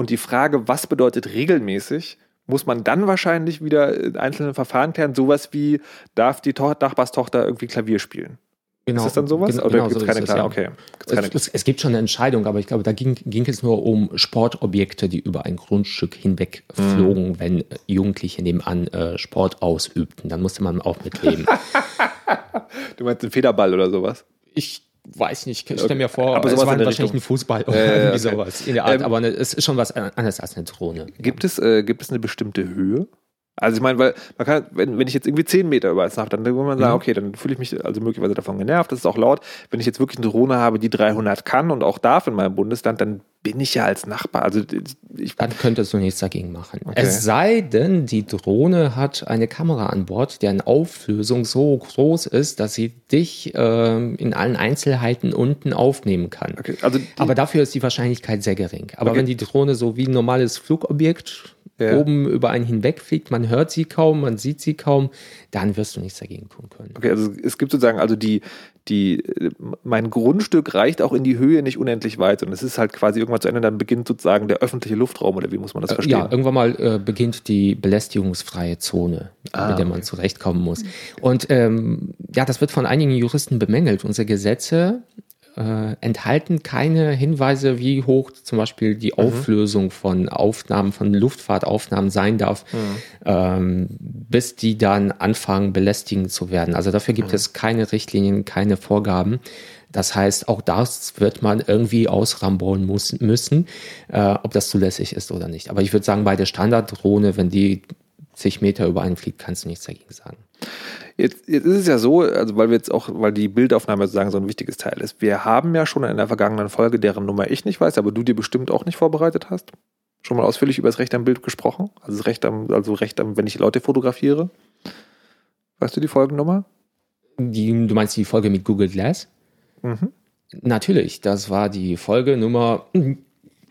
Und die Frage, was bedeutet regelmäßig, muss man dann wahrscheinlich wieder in einzelnen Verfahren klären. Sowas wie, darf die to Nachbarstochter irgendwie Klavier spielen? Genau, ist das dann sowas? Genau, Oder genau gibt es so keine es, ja. Okay. Keine Es, es, es gibt schon eine Entscheidung, aber ich glaube, da ging, ging es nur um Sportobjekte, die über ein Grundstück hinweg flogen, wenn Jugendliche nebenan äh, Sport ausübten. Dann musste man auch mitleben. du meinst einen Federball oder sowas? ich weiß nicht, ich stelle mir vor, Aber es sowas war in der wahrscheinlich ein Fußball oder Ja, ja, irgendwie okay. sowas in der Art, Ähm, aber es ist schon was anderes als eine Drohne. Gibt es, äh, gibt es eine bestimmte Höhe? Also ich meine, weil man kann, wenn, wenn ich jetzt irgendwie 10 Meter über nach, dann würde man sagen, Mhm. okay, dann fühle ich mich also möglicherweise davon genervt, das ist auch laut. Wenn ich jetzt wirklich eine Drohne habe, die 300 kann und auch darf in meinem Bundesland, dann bin ich ja als Nachbar. Also ich, Dann könntest du nichts dagegen machen. Okay. Es sei denn, die Drohne hat eine Kamera an Bord, deren Auflösung so groß ist, dass sie dich ähm, in allen Einzelheiten unten aufnehmen kann. okay, also Aber dafür ist die Wahrscheinlichkeit sehr gering. Aber Okay. wenn die Drohne so wie ein normales Flugobjekt Ja. oben über einen hinwegfliegt, man hört sie kaum, man sieht sie kaum, dann wirst du nichts dagegen tun können. okay, also es gibt sozusagen, also die, die, äh, mein Grundstück reicht auch in die Höhe nicht unendlich weit und es ist halt quasi irgendwann zu Ende, dann beginnt sozusagen der öffentliche Luftraum oder wie muss man das verstehen? Ja, irgendwann mal äh, beginnt die belästigungsfreie Zone, Ah, mit der man zurechtkommen muss. Und ähm, ja, das wird von einigen Juristen bemängelt. Unsere Gesetze äh, enthalten keine Hinweise, wie hoch zum Beispiel die Mhm. Auflösung von Aufnahmen, von Luftfahrtaufnahmen sein darf, Mhm. ähm, bis die dann anfangen, belästigend zu werden. Also dafür Mhm. gibt es keine Richtlinien, keine Vorgaben. Das heißt, auch das wird man irgendwie ausrambauen muss, müssen, äh, ob das zulässig ist oder nicht. Aber ich würde sagen, bei der Standarddrohne, wenn die zig Meter über einen fliegt, kannst du nichts dagegen sagen. Jetzt, jetzt ist es ja so, also weil wir jetzt auch, weil die Bildaufnahme sozusagen so ein wichtiges Teil ist. Wir haben ja schon in der vergangenen Folge, deren Nummer ich nicht weiß, aber du dir bestimmt auch nicht vorbereitet hast, schon mal ausführlich über das Recht am Bild gesprochen. Also das Recht am, also Recht am, wenn ich Leute fotografiere. Weißt du die Folgennummer? Die, du meinst die Folge mit Google Glass? Mhm. Natürlich, das war die Folge Nummer hm,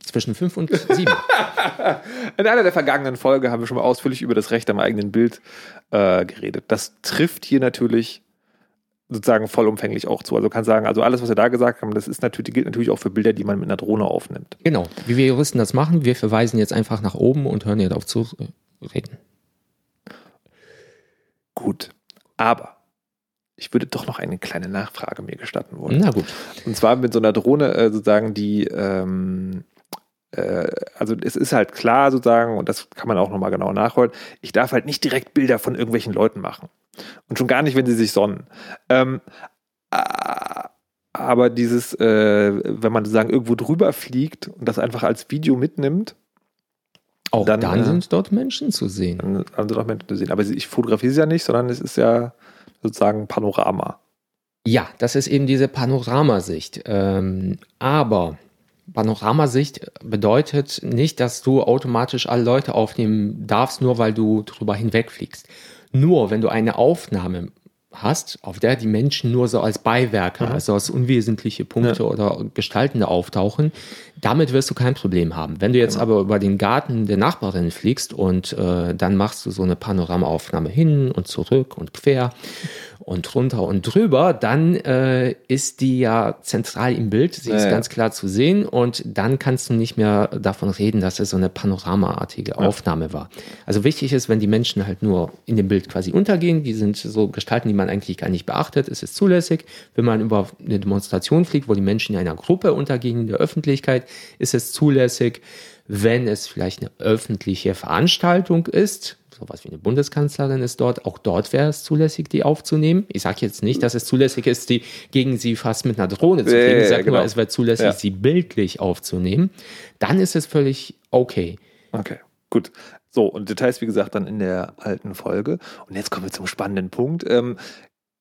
zwischen 5 und 7. In einer der vergangenen Folge haben wir schon mal ausführlich über das Recht am eigenen Bild äh, geredet. Das trifft hier natürlich sozusagen vollumfänglich auch zu. Also kann sagen, also alles, was wir da gesagt haben, das ist natürlich, gilt natürlich auch für Bilder, die man mit einer Drohne aufnimmt. genau, wie wir Juristen das machen, wir verweisen jetzt einfach nach oben und hören hier darauf zu äh, reden. Gut. Aber ich würde doch noch eine kleine Nachfrage mir gestatten wollen. Na gut. Und zwar mit so einer Drohne äh, sozusagen, die, ähm, äh, also es ist halt klar sozusagen, und das kann man auch nochmal genau nachholen, ich darf halt nicht direkt Bilder von irgendwelchen Leuten machen. Und schon gar nicht, wenn sie sich sonnen. Ähm, äh, aber dieses, äh, wenn man sozusagen irgendwo drüber fliegt und das einfach als Video mitnimmt, Auch Dann, dann, äh, sind dort Menschen zu sehen. dann haben sie doch Menschen zu sehen. Aber ich fotografiere sie ja nicht, sondern es ist ja sozusagen Panorama. Ja, das ist eben diese Panoramasicht. Ähm, aber Panoramasicht bedeutet nicht, dass du automatisch alle Leute aufnehmen darfst, nur weil du drüber hinwegfliegst. Nur wenn du eine Aufnahme hast, auf der die Menschen nur so als Beiwerke, also als unwesentliche Punkte oder Gestaltende auftauchen, damit wirst du kein Problem haben. Wenn du jetzt aber über den Garten der Nachbarin fliegst und äh, dann machst du so eine Panoramaaufnahme hin und zurück und quer und runter und drüber, dann äh, ist die ja zentral im Bild, sie ist Ja, ja. ganz klar zu sehen und dann kannst du nicht mehr davon reden, dass es so eine panoramaartige Aufnahme war. Also wichtig ist, wenn die Menschen halt nur in dem Bild quasi untergehen, die sind so Gestalten, die man eigentlich gar nicht beachtet, ist es zulässig. Wenn man über eine Demonstration fliegt, wo die Menschen in einer Gruppe untergehen in der Öffentlichkeit, ist es zulässig. Wenn es vielleicht eine öffentliche Veranstaltung ist, sowas wie eine Bundeskanzlerin ist dort, auch dort wäre es zulässig, die aufzunehmen. Ich sage jetzt nicht, dass es zulässig ist, die gegen sie fast mit einer Drohne zu fliegen. ja, Ich ja, sage genau. nur, es wäre zulässig, Ja. sie bildlich aufzunehmen. Dann ist es völlig okay. Okay, gut. So, und Details, wie gesagt, dann in der alten Folge. Und jetzt kommen wir zum spannenden Punkt. Ähm,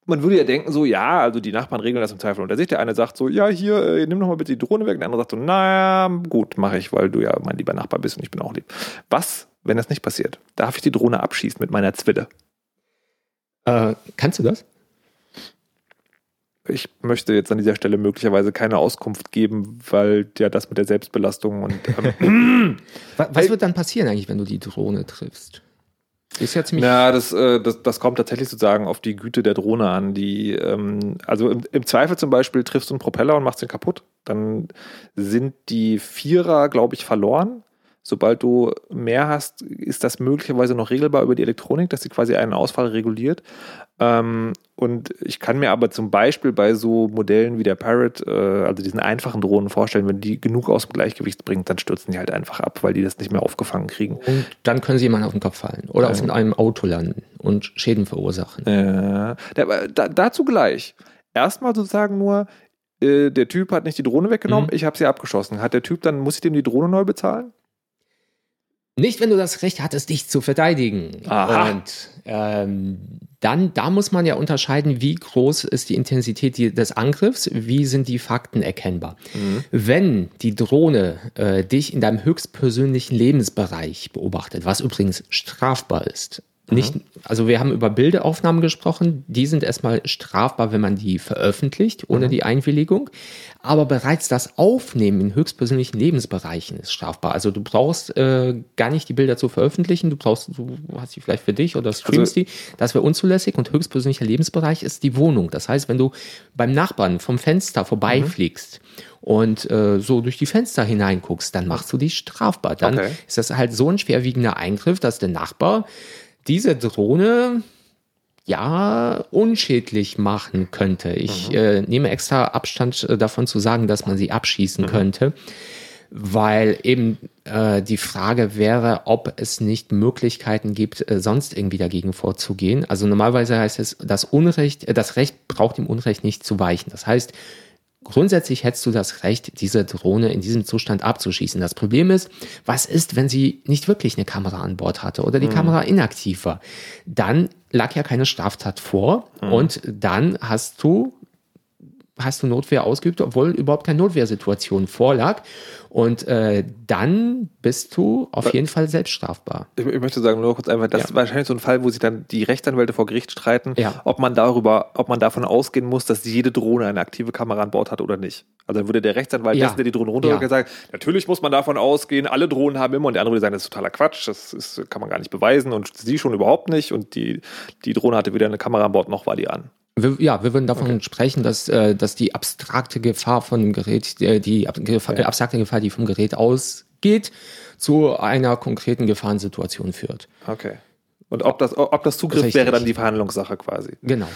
man würde ja denken, so, ja, also die Nachbarn regeln das im Zweifel unter sich. Der eine sagt so, ja, hier, äh, nimm doch mal bitte die Drohne weg. Der andere sagt so, naja, gut, mache ich, weil du ja mein lieber Nachbar bist und ich bin auch lieb. Was, wenn das nicht passiert? Darf ich die Drohne abschießen mit meiner Zwille? Äh, kannst du das? Ich möchte jetzt an dieser Stelle möglicherweise keine Auskunft geben, weil ja das mit der Selbstbelastung und ähm, Was, was wird dann passieren eigentlich, wenn du die Drohne triffst? Ist ja ziemlich. Na, das, äh, das, das kommt tatsächlich sozusagen auf die Güte der Drohne an. Die, ähm, also im, im Zweifel zum Beispiel triffst du einen Propeller und machst den kaputt. Dann sind die Vierer, glaube ich, verloren. Sobald du mehr hast, ist das möglicherweise noch regelbar über die Elektronik, dass sie quasi einen Ausfall reguliert. Ähm, und ich kann mir aber zum Beispiel bei so Modellen wie der Parrot, äh, also diesen einfachen Drohnen vorstellen, wenn die genug aus dem Gleichgewicht bringt, dann stürzen die halt einfach ab, weil die das nicht mehr aufgefangen kriegen. Und dann können sie jemanden auf den Kopf fallen oder ja. auf einem Auto landen und Schäden verursachen. Ja. Da, dazu gleich. Erstmal sozusagen nur, äh, der Typ hat nicht die Drohne weggenommen, mhm. ich habe sie abgeschossen. Hat der Typ dann, muss ich dem die Drohne neu bezahlen? Nicht, wenn du das Recht hattest, dich zu verteidigen. Aha. Und ähm, dann, da muss man ja unterscheiden, wie groß ist die Intensität des Angriffs, wie sind die Fakten erkennbar. Mhm. Wenn die Drohne äh, dich in deinem höchstpersönlichen Lebensbereich beobachtet, was übrigens strafbar ist, nicht, also wir haben über Bildeaufnahmen gesprochen, die sind erstmal strafbar, wenn man die veröffentlicht, ohne mhm. die Einwilligung. Aber bereits das Aufnehmen in höchstpersönlichen Lebensbereichen ist strafbar. Also du brauchst äh, gar nicht die Bilder zu veröffentlichen, du brauchst, du hast sie vielleicht für dich oder streamst also, die. Das wäre unzulässig und höchstpersönlicher Lebensbereich ist die Wohnung. Das heißt, wenn du beim Nachbarn vom Fenster vorbeifliegst, mhm und äh, so durch die Fenster hineinguckst, dann machst du dich strafbar. Dann okay. ist das halt so ein schwerwiegender Eingriff, dass der Nachbar diese Drohne ja unschädlich machen könnte. Ich mhm. äh, nehme extra Abstand äh, davon zu sagen, dass man sie abschießen mhm. könnte, weil eben äh, die Frage wäre, ob es nicht Möglichkeiten gibt, äh, sonst irgendwie dagegen vorzugehen. Also normalerweise heißt es, das Unrecht, äh, das Recht braucht dem Unrecht nicht zu weichen. Das heißt, Grundsätzlich hättest du das Recht, diese Drohne in diesem Zustand abzuschießen. Das Problem ist, was ist, wenn sie nicht wirklich eine Kamera an Bord hatte oder die mhm. Kamera inaktiv war? Dann lag ja keine Straftat vor mhm. und dann hast du hast du Notwehr ausgeübt, obwohl überhaupt keine Notwehrsituation vorlag. Und äh, dann bist du auf jeden Fall selbst strafbar. Ich, ich möchte sagen, nur kurz einfach, das ja. ist wahrscheinlich so ein Fall, wo sich dann die Rechtsanwälte vor Gericht streiten, ja. ob man darüber, ob man davon ausgehen muss, dass jede Drohne eine aktive Kamera an Bord hat oder nicht. Also dann würde der Rechtsanwalt ja. dessen, der die Drohne runter ja. sagen, natürlich muss man davon ausgehen, alle Drohnen haben immer und der andere würde sagen, das ist totaler Quatsch, das ist, kann man gar nicht beweisen und sie schon überhaupt nicht und die, die Drohne hatte weder eine Kamera an Bord noch war die an. Wir, ja, wir würden davon okay. sprechen, dass, äh, dass die abstrakte Gefahr von dem Gerät, äh, die Gefahr, ja. abstrakte Gefahr, die vom Gerät ausgeht, zu einer konkreten Gefahrensituation führt. Okay. Und ob das, ob das Zugriff Richtig. wäre dann die Verhandlungssache quasi. Genau.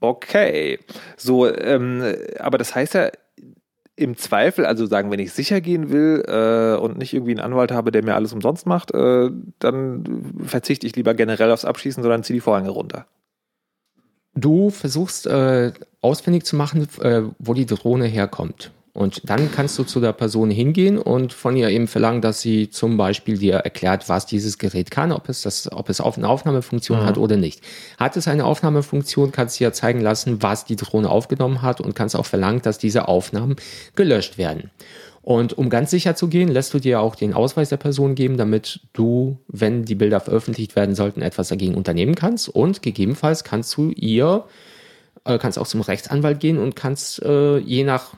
Okay. So, ähm, aber das heißt ja, im Zweifel, also sagen, wenn ich sicher gehen will äh, und nicht irgendwie einen Anwalt habe, der mir alles umsonst macht, äh, dann verzichte ich lieber generell aufs Abschießen, sondern ziehe die Vorhänge runter. Du versuchst äh, ausfindig zu machen, äh, wo die Drohne herkommt. Und dann kannst du zu der Person hingehen und von ihr eben verlangen, dass sie zum Beispiel dir erklärt, was dieses Gerät kann, ob es das, ob es eine Aufnahmefunktion mhm. hat oder nicht. Hat es eine Aufnahmefunktion, kannst du ja zeigen lassen, was die Drohne aufgenommen hat und kannst auch verlangen, dass diese Aufnahmen gelöscht werden. Und um ganz sicher zu gehen, lässt du dir auch den Ausweis der Person geben, damit du, wenn die Bilder veröffentlicht werden sollten, etwas dagegen unternehmen kannst. Und gegebenenfalls kannst du ihr, äh, kannst auch zum Rechtsanwalt gehen und kannst äh, je nach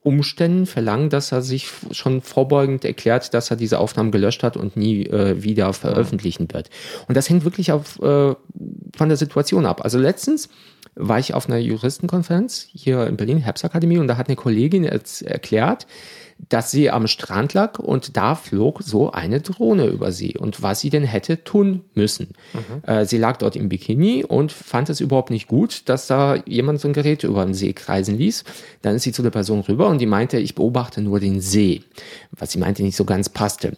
Umständen verlangen, dass er sich schon vorbeugend erklärt, dass er diese Aufnahmen gelöscht hat und nie äh, wieder veröffentlichen wird. Und das hängt wirklich auf, äh, von der Situation ab. Also letztens war ich auf einer Juristenkonferenz hier in Berlin, Herbstakademie, und da hat eine Kollegin erklärt, dass sie am Strand lag und da flog so eine Drohne über sie und was sie denn hätte tun müssen. Mhm. Äh, sie lag dort im Bikini und fand es überhaupt nicht gut, dass da jemand so ein Gerät über den See kreisen ließ. Dann ist sie zu der Person rüber und die meinte, ich beobachte nur den See, was sie meinte nicht so ganz passte.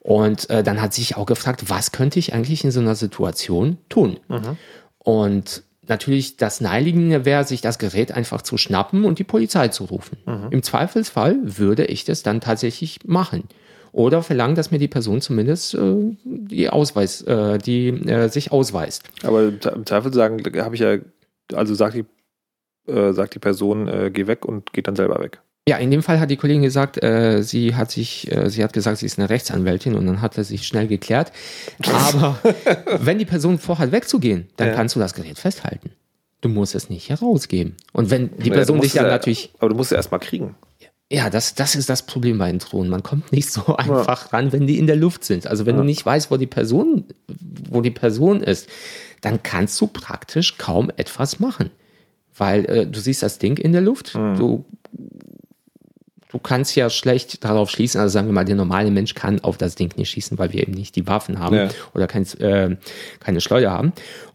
Und äh, dann hat sie sich auch gefragt, was könnte ich eigentlich in so einer Situation tun? Mhm. Und natürlich das Naheliegende wäre, sich das Gerät einfach zu schnappen und die Polizei zu rufen. Mhm. Im Zweifelsfall würde ich das dann tatsächlich machen. Oder verlangen, dass mir die Person zumindest äh, die Ausweis, äh, die äh, sich ausweist. Aber im Zweifel sagen, habe ich ja, also sagt die, äh, sagt die Person, äh, geh weg und geht dann selber weg. Ja, in dem Fall hat die Kollegin gesagt, äh, sie hat sich, äh, sie hat gesagt, sie ist eine Rechtsanwältin und dann hat er sich schnell geklärt. Aber wenn die Person vorhat wegzugehen, dann ja. kannst du das Gerät festhalten. Du musst es nicht herausgeben. Und wenn die Person dich dann ja, natürlich. Aber du musst es erstmal kriegen. Ja, das, das ist das Problem bei den Drohnen. Man kommt nicht so einfach ja. ran, wenn die in der Luft sind. Also wenn ja. du nicht weißt, wo die Person, wo die Person ist, dann kannst du praktisch kaum etwas machen. Weil äh, du siehst das Ding in der Luft, mhm. du du kannst ja schlecht darauf schließen, also sagen wir mal, der normale Mensch kann auf das Ding nicht schießen, weil wir eben nicht die Waffen haben Ja. oder kein, äh, keine Schleuder haben.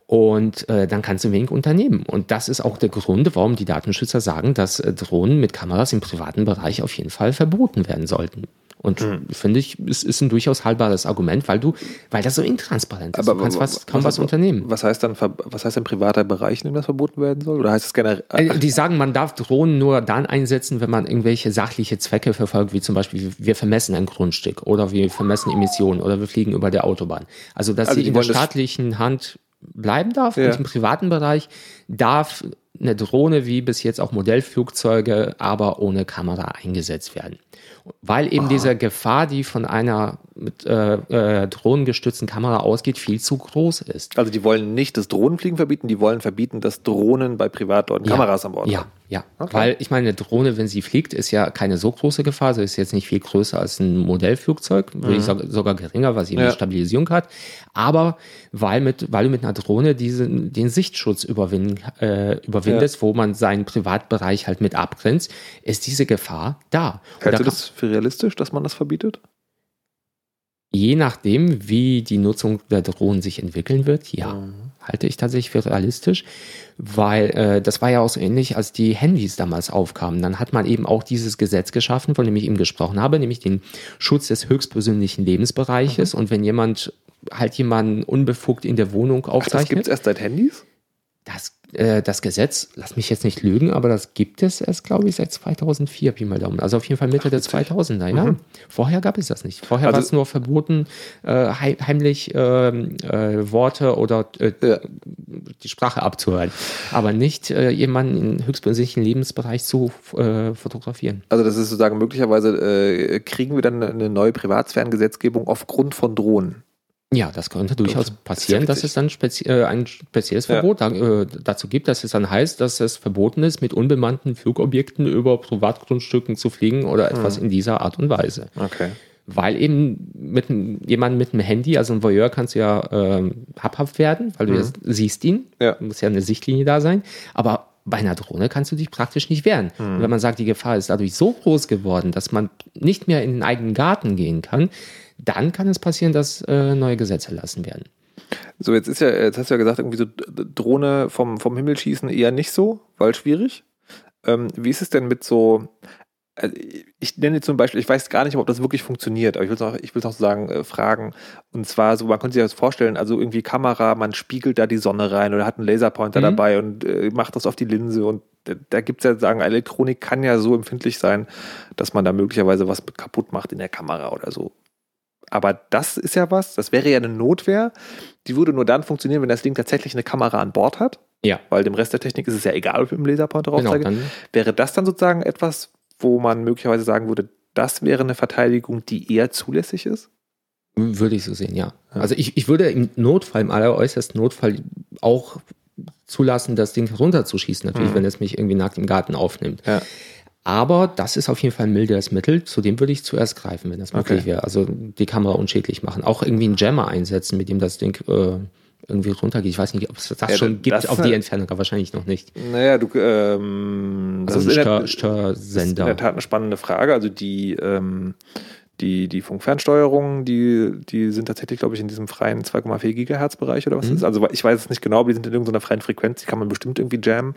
Und äh, dann kannst du wenig unternehmen. Und das ist auch der Grund, warum die Datenschützer sagen, dass äh, Drohnen mit Kameras im privaten Bereich auf jeden Fall verboten werden sollten. Und Hm. finde ich, es ist ein durchaus haltbares Argument, weil du, weil das so intransparent ist. du kannst was, kaum was, unternehmen. Was heißt dann, was heißt denn privater Bereich, in dem das verboten werden soll? Oder heißt es generell? Also die sagen, man darf Drohnen nur dann einsetzen, wenn man irgendwelche sachliche Zwecke verfolgt, wie zum Beispiel, wir vermessen ein Grundstück oder wir vermessen Emissionen oder wir fliegen über der Autobahn. Also, dass Also sie in der staatlichen Hand bleiben darf Ja. und im privaten Bereich darf eine Drohne wie bis jetzt auch Modellflugzeuge, aber ohne Kamera eingesetzt werden. Weil eben diese Gefahr, die von einer mit äh, äh, drohnengestützten Kamera ausgeht, viel zu groß ist. Also die wollen nicht das Drohnenfliegen verbieten, die wollen verbieten, dass Drohnen bei Privatleuten Kameras an Bord Ja, haben. ja. Okay. Weil ich meine, eine Drohne, wenn sie fliegt, ist ja keine so große Gefahr. Sie ist jetzt nicht viel größer als ein Modellflugzeug, würde ich sagen, sogar geringer, weil sie Mhm. Ja. eine Stabilisierung hat. Aber weil, mit, weil du mit einer Drohne diesen, den Sichtschutz überwinden, äh, überwindest, wo man seinen Privatbereich halt mit abgrenzt, ist diese Gefahr da. Hältst da du das für realistisch, dass man das verbietet? Je nachdem, wie die Nutzung der Drohnen sich entwickeln wird, ja, Mhm. halte ich tatsächlich für realistisch, weil äh, das war ja auch so ähnlich, als die Handys damals aufkamen. Dann hat man eben auch dieses Gesetz geschaffen, von dem ich eben gesprochen habe, nämlich den Schutz des höchstpersönlichen Lebensbereiches. Und wenn jemand halt jemanden unbefugt in der Wohnung Ach, das aufzeichnet, gibt es erst seit Handys? Das, äh, das Gesetz, lass mich jetzt nicht lügen, aber das gibt es erst, glaube ich, seit 2004, Pi mal Daumen. Also auf jeden Fall Mitte der 2000er, ja. Vorher gab es das nicht. Vorher Also- war es nur verboten, äh, hei- heimlich ähm, äh, Worte oder äh, die Sprache abzuhören, aber nicht äh, jemanden in höchstpersönlichen Lebensbereich zu äh, fotografieren. Also das ist sozusagen möglicherweise, kriegen wir dann eine neue Privatsphärengesetzgebung aufgrund von Drohnen. Ja, das könnte durchaus passieren, ja dass es dann spezi äh, ein spezielles Ja. Verbot da, äh, dazu gibt, dass es dann heißt, dass es verboten ist, mit unbemannten Flugobjekten über Privatgrundstücken zu fliegen oder etwas Hm. in dieser Art und Weise. Okay. Weil eben mit jemandem mit einem Handy, also ein Voyeur, kannst du ja ähm, habhaft werden, weil du ja siehst ihn. Mhm. Ja. Muss ja eine Sichtlinie da sein. Aber bei einer Drohne kannst du dich praktisch nicht wehren. Mhm. Und wenn man sagt, die Gefahr ist dadurch so groß geworden, dass man nicht mehr in den eigenen Garten gehen kann, dann kann es passieren, dass äh, neue Gesetze erlassen werden. So, jetzt ist ja, jetzt hast du ja gesagt, irgendwie so Drohne vom, vom Himmel schießen eher nicht so, weil schwierig. Ähm, wie ist es denn mit so, also ich nenne jetzt zum Beispiel, ich weiß gar nicht, ob das wirklich funktioniert, aber ich will es noch, ich will noch sagen, äh, fragen. Und zwar so, man könnte sich das vorstellen, also irgendwie Kamera, man spiegelt da die Sonne rein oder hat einen Laserpointer Mhm. dabei und äh, macht das auf die Linse und da, da gibt es ja sagen, Elektronik kann ja so empfindlich sein, dass man da möglicherweise was kaputt macht in der Kamera oder so. Aber das ist ja was, das wäre ja eine Notwehr, die würde nur dann funktionieren, wenn das Ding tatsächlich eine Kamera an Bord hat, Ja. weil dem Rest der Technik ist es ja egal, ob ich mit dem Laserpointer Genau, raufzeige. dann wäre das dann sozusagen etwas, wo man möglicherweise sagen würde, das wäre eine Verteidigung, die eher zulässig ist? würde ich so sehen, ja. Ja. Also ich, ich würde im Notfall, im alleräußersten Notfall auch zulassen, das Ding runterzuschießen, natürlich, Mhm. wenn es mich irgendwie nackt im Garten aufnimmt. Ja. Aber das ist auf jeden Fall ein milderes Mittel, zu dem würde ich zuerst greifen, wenn das möglich Okay. wäre. Also die Kamera unschädlich machen. Auch irgendwie einen Jammer einsetzen, mit dem das Ding äh, irgendwie runtergeht. Ich weiß nicht, ob es das Ja, schon gibt das auf ist die eine- Entfernung, aber wahrscheinlich noch nicht. Naja, du, ähm, das Also ist in ein der, Stör, das ist in der Tat eine spannende Frage. Also die, ähm, die, die Funkfernsteuerungen, die, die sind tatsächlich, glaube ich, in diesem freien 2,4 Gigahertz Bereich oder was Mhm. das ist. Also ich weiß es nicht genau, aber die sind in irgendeiner freien Frequenz, die kann man bestimmt irgendwie jammen.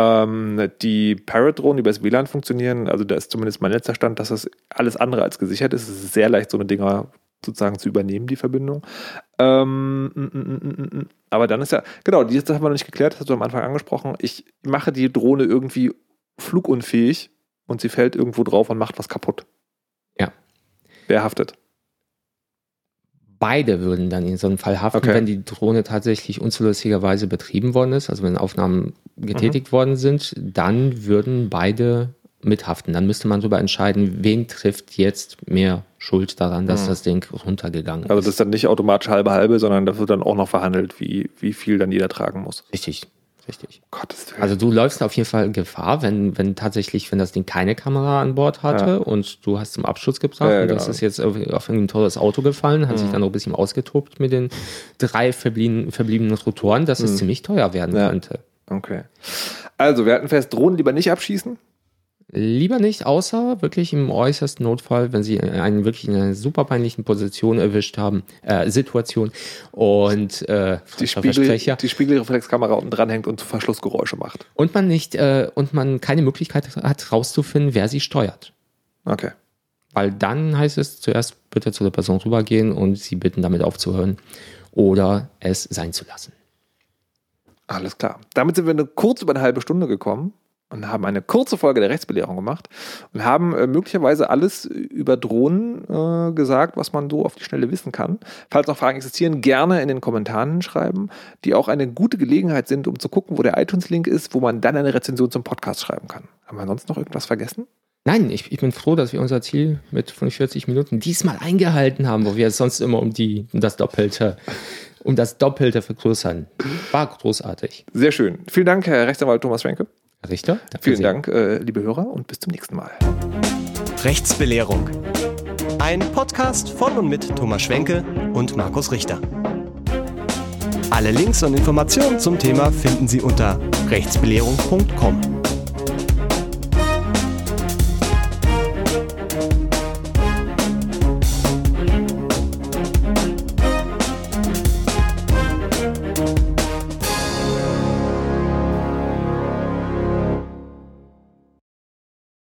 Ähm, die Parrot-Drohnen, die über das WLAN funktionieren, also da ist zumindest mein letzter Stand, dass das alles andere als gesichert ist. Es ist sehr leicht, so eine Dinger sozusagen zu übernehmen, die Verbindung. Ähm, mm, mm, mm. aber dann ist ja, genau, Sache haben wir noch nicht geklärt, das hast du am Anfang angesprochen. Ich mache die Drohne irgendwie flugunfähig und sie fällt irgendwo drauf und macht was kaputt. Ja. Wer haftet? Beide würden dann in so einem Fall haften, Okay. wenn die Drohne tatsächlich unzulässigerweise betrieben worden ist, also wenn Aufnahmen getätigt worden sind, dann würden beide mithaften. Dann müsste man darüber entscheiden, wen trifft jetzt mehr Schuld daran, dass Mhm. das Ding runtergegangen Also ist. das ist dann nicht automatisch halbe halbe, sondern das wird dann auch noch verhandelt, wie, wie viel dann jeder tragen muss. richtig, richtig. Gottes Willen. Also du läufst auf jeden Fall Gefahr, wenn, wenn tatsächlich, wenn das Ding keine Kamera an Bord hatte Ja. und du hast zum Abschluss gebracht Ja, und das genau. ist jetzt auf, auf irgendein teures Auto gefallen, hat sich Mhm. dann noch ein bisschen ausgetobt mit den drei verbliebenen, verbliebenen Rotoren, dass es Mhm. ziemlich teuer werden könnte. Okay. Also, wir hatten fest, Drohnen lieber nicht abschießen. Lieber nicht, außer wirklich im äußersten Notfall, wenn Sie einen wirklich in einer super peinlichen Position erwischt haben, äh, Situation und äh, die, Spiegel, die Spiegelreflexkamera unten dranhängt und Verschlussgeräusche macht. Und man nicht äh, und man keine Möglichkeit hat, rauszufinden, wer sie steuert. Okay. Weil dann heißt es zuerst bitte zu der Person rübergehen und sie bitten, damit aufzuhören oder es sein zu lassen. Alles klar. Damit sind wir eine, kurz über eine halbe Stunde gekommen und haben eine kurze Folge der Rechtsbelehrung gemacht und haben äh, möglicherweise alles über Drohnen äh, gesagt, was man so auf die Schnelle wissen kann. Falls noch Fragen existieren, gerne in den Kommentaren schreiben, die auch eine gute Gelegenheit sind, um zu gucken, wo der iTunes-Link ist, wo man dann eine Rezension zum Podcast schreiben kann. Haben wir sonst noch irgendwas vergessen? Nein, ich, ich bin froh, dass wir unser Ziel mit 45 Minuten diesmal eingehalten haben, wo wir sonst immer um, die, um das Doppelte um das Doppelte vergrößern. War großartig. Sehr schön. Vielen Dank, Herr Rechtsanwalt Thomas Schwenke. Richter. Vielen Sie. Dank, äh, liebe Hörer, und bis zum nächsten Mal. Rechtsbelehrung. Ein Podcast von und mit Thomas Schwenke und Markus Richter. Alle Links und Informationen zum Thema finden Sie unter rechtsbelehrung.com.